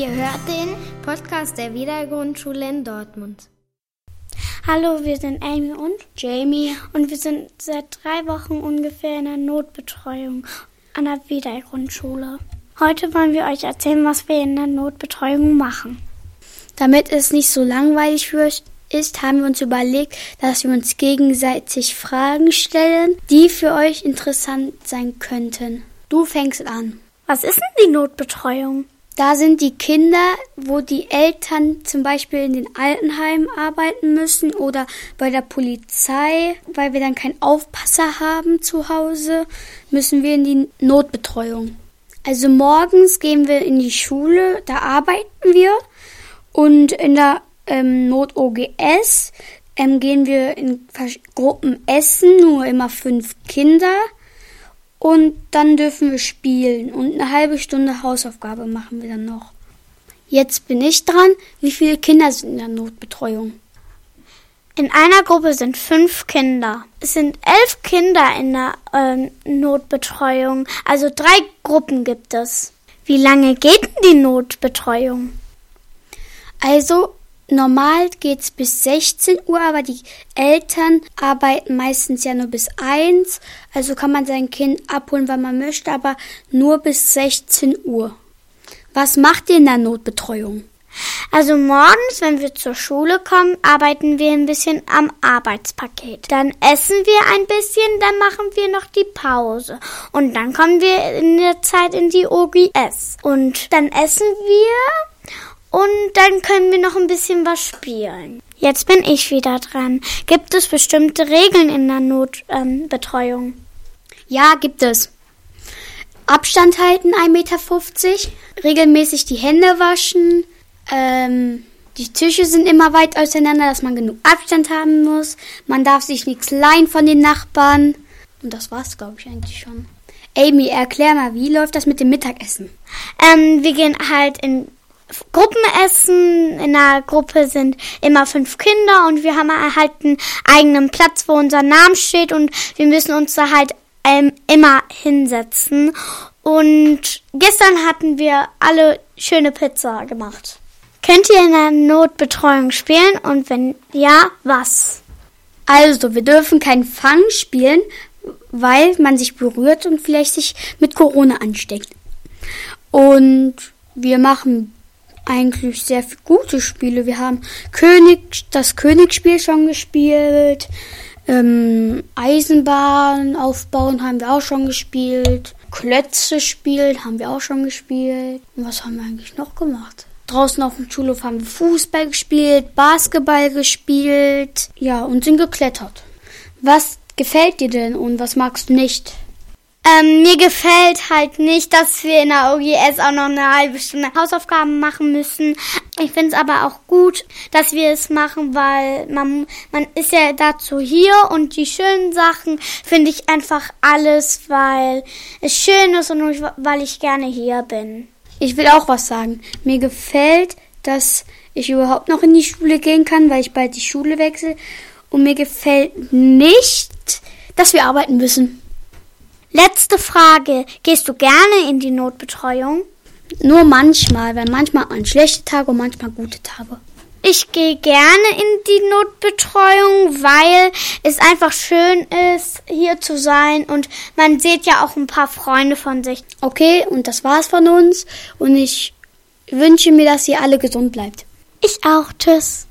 Ihr hört den Podcast der Wiedergrundschule in Dortmund. Hallo, wir sind Amy und Jamie und wir sind seit drei Wochen ungefähr in der Notbetreuung an der Wiedergrundschule. Heute wollen wir euch erzählen, was wir in der Notbetreuung machen. Damit es nicht so langweilig für euch ist, haben wir uns überlegt, dass wir uns gegenseitig Fragen stellen, die für euch interessant sein könnten. Du fängst an. Was ist denn die Notbetreuung? Da sind die Kinder, wo die Eltern zum Beispiel in den Altenheimen arbeiten müssen oder bei der Polizei, weil wir dann keinen Aufpasser haben zu Hause, müssen wir in die Notbetreuung. Also morgens gehen wir in die Schule, da arbeiten wir und in der ähm, Not-OGS ähm, gehen wir in Gruppen essen, nur immer fünf Kinder. Und dann dürfen wir spielen und eine halbe Stunde Hausaufgabe machen wir dann noch. Jetzt bin ich dran. Wie viele Kinder sind in der Notbetreuung? In einer Gruppe sind fünf Kinder. Es sind elf Kinder in der äh, Notbetreuung. Also drei Gruppen gibt es. Wie lange geht denn die Notbetreuung? Also Normal geht's bis 16 Uhr, aber die Eltern arbeiten meistens ja nur bis 1. Also kann man sein Kind abholen, wann man möchte, aber nur bis 16 Uhr. Was macht ihr in der Notbetreuung? Also morgens, wenn wir zur Schule kommen, arbeiten wir ein bisschen am Arbeitspaket. Dann essen wir ein bisschen, dann machen wir noch die Pause. Und dann kommen wir in der Zeit in die OGS. Und dann essen wir und dann können wir noch ein bisschen was spielen. Jetzt bin ich wieder dran. Gibt es bestimmte Regeln in der Notbetreuung? Ähm, ja, gibt es. Abstand halten 1,50 Meter, regelmäßig die Hände waschen, ähm, die Tische sind immer weit auseinander, dass man genug Abstand haben muss. Man darf sich nichts leihen von den Nachbarn. Und das war's, glaube ich, eigentlich schon. Amy, erklär mal, wie läuft das mit dem Mittagessen? Ähm, wir gehen halt in Gruppenessen. In der Gruppe sind immer fünf Kinder und wir haben halt einen eigenen Platz, wo unser Name steht und wir müssen uns da halt ähm, immer hinsetzen. Und gestern hatten wir alle schöne Pizza gemacht. Könnt ihr in der Notbetreuung spielen und wenn ja, was? Also, wir dürfen kein Fang spielen, weil man sich berührt und vielleicht sich mit Corona ansteckt. Und wir machen eigentlich sehr gute Spiele. Wir haben König, das Königsspiel schon gespielt. Ähm, Eisenbahn aufbauen haben wir auch schon gespielt. Klötze spielen haben wir auch schon gespielt. Und was haben wir eigentlich noch gemacht? Draußen auf dem Schulhof haben wir Fußball gespielt, Basketball gespielt, ja, und sind geklettert. Was gefällt dir denn und was magst du nicht? Ähm, mir gefällt halt nicht, dass wir in der OGS auch noch eine halbe Stunde Hausaufgaben machen müssen. Ich finde es aber auch gut, dass wir es machen, weil man, man ist ja dazu hier und die schönen Sachen finde ich einfach alles, weil es schön ist und weil ich gerne hier bin. Ich will auch was sagen. Mir gefällt, dass ich überhaupt noch in die Schule gehen kann, weil ich bald die Schule wechsle. Und mir gefällt nicht, dass wir arbeiten müssen. Letzte Frage. Gehst du gerne in die Notbetreuung? Nur manchmal, weil manchmal man schlechte Tage und manchmal gute Tage. Ich gehe gerne in die Notbetreuung, weil es einfach schön ist, hier zu sein und man sieht ja auch ein paar Freunde von sich. Okay, und das war's von uns und ich wünsche mir, dass ihr alle gesund bleibt. Ich auch. Tschüss.